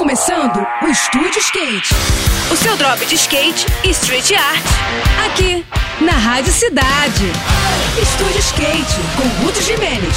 começando o Estúdio Skate. O seu drop de skate e street art. Aqui, na Rádio Cidade. Estúdio Skate, com Guto Jimenez.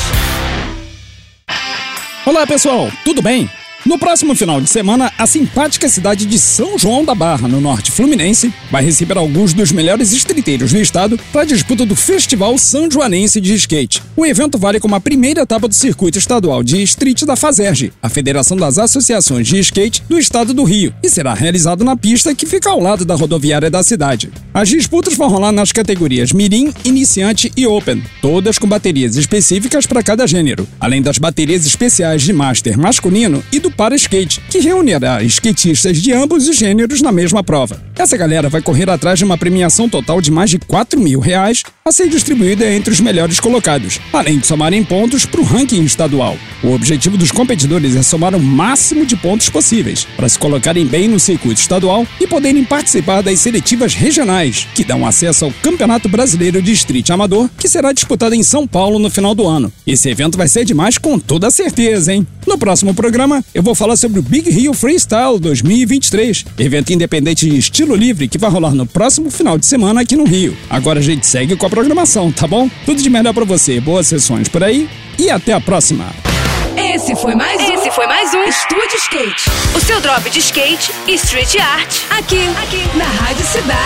Olá pessoal, tudo bem? No próximo final de semana, a simpática cidade de São João da Barra, no norte fluminense, vai receber alguns dos melhores estriteiros do estado para a disputa do Festival São Joanense de Skate. O evento vale como a primeira etapa do circuito estadual de street da FASERG, a Federação das Associações de Skate do Estado do Rio, e será realizado na pista que fica ao lado da rodoviária da cidade. As disputas vão rolar nas categorias Mirim, Iniciante e Open, todas com baterias específicas para cada gênero, além das baterias especiais de Master masculino e do para skate, que reunirá skatistas de ambos os gêneros na mesma prova. Essa galera vai correr atrás de uma premiação total de mais de 4 mil reais a ser distribuída entre os melhores colocados, além de somarem pontos para o ranking estadual. O objetivo dos competidores é somar o máximo de pontos possíveis para se colocarem bem no circuito estadual e poderem participar das seletivas regionais, que dão acesso ao Campeonato Brasileiro de Street Amador, que será disputado em São Paulo no final do ano. Esse evento vai ser demais com toda certeza, hein? No próximo programa, eu vou falar sobre o Big Rio Freestyle 2023, evento independente de estilo livre que vai rolar no próximo final de semana aqui no Rio. Agora a gente segue com a programação, tá bom? Tudo de melhor para você, boas sessões por aí e até a próxima. Esse foi mais um. Esse foi mais um Estúdio Skate. O seu drop de skate e street art. Aqui, aqui, na Rádio Cidade.